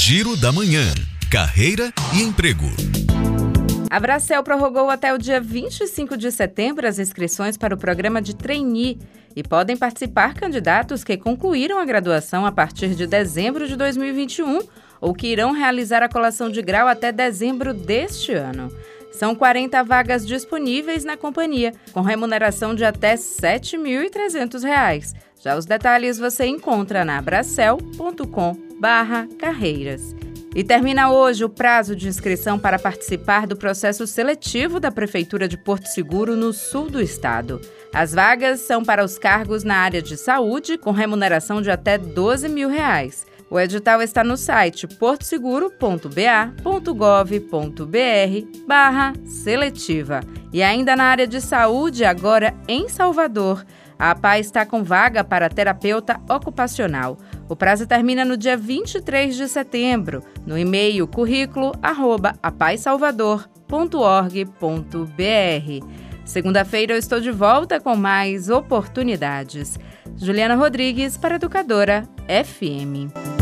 Giro da Manhã. Carreira e emprego. A Bracel prorrogou até o dia 25 de setembro as inscrições para o programa de trainee e podem participar candidatos que concluíram a graduação a partir de dezembro de 2021 ou que irão realizar a colação de grau até dezembro deste ano. São 40 vagas disponíveis na companhia, com remuneração de até R$ 7.300. Já os detalhes você encontra na bracel.com/carreiras. E termina hoje o prazo de inscrição para participar do processo seletivo da Prefeitura de Porto Seguro, no sul do estado. As vagas são para os cargos na área de saúde, com remuneração de até 12 mil reais. O edital está no site portoseguro.ba.gov.br barra seletiva. E ainda na área de saúde, agora em Salvador, a APA está com vaga para terapeuta ocupacional. O prazo termina no dia 23 de setembro, no e-mail currículo arroba apaisalvador.org.br. Segunda-feira eu estou de volta com mais oportunidades. Juliana Rodrigues para Educadora FM.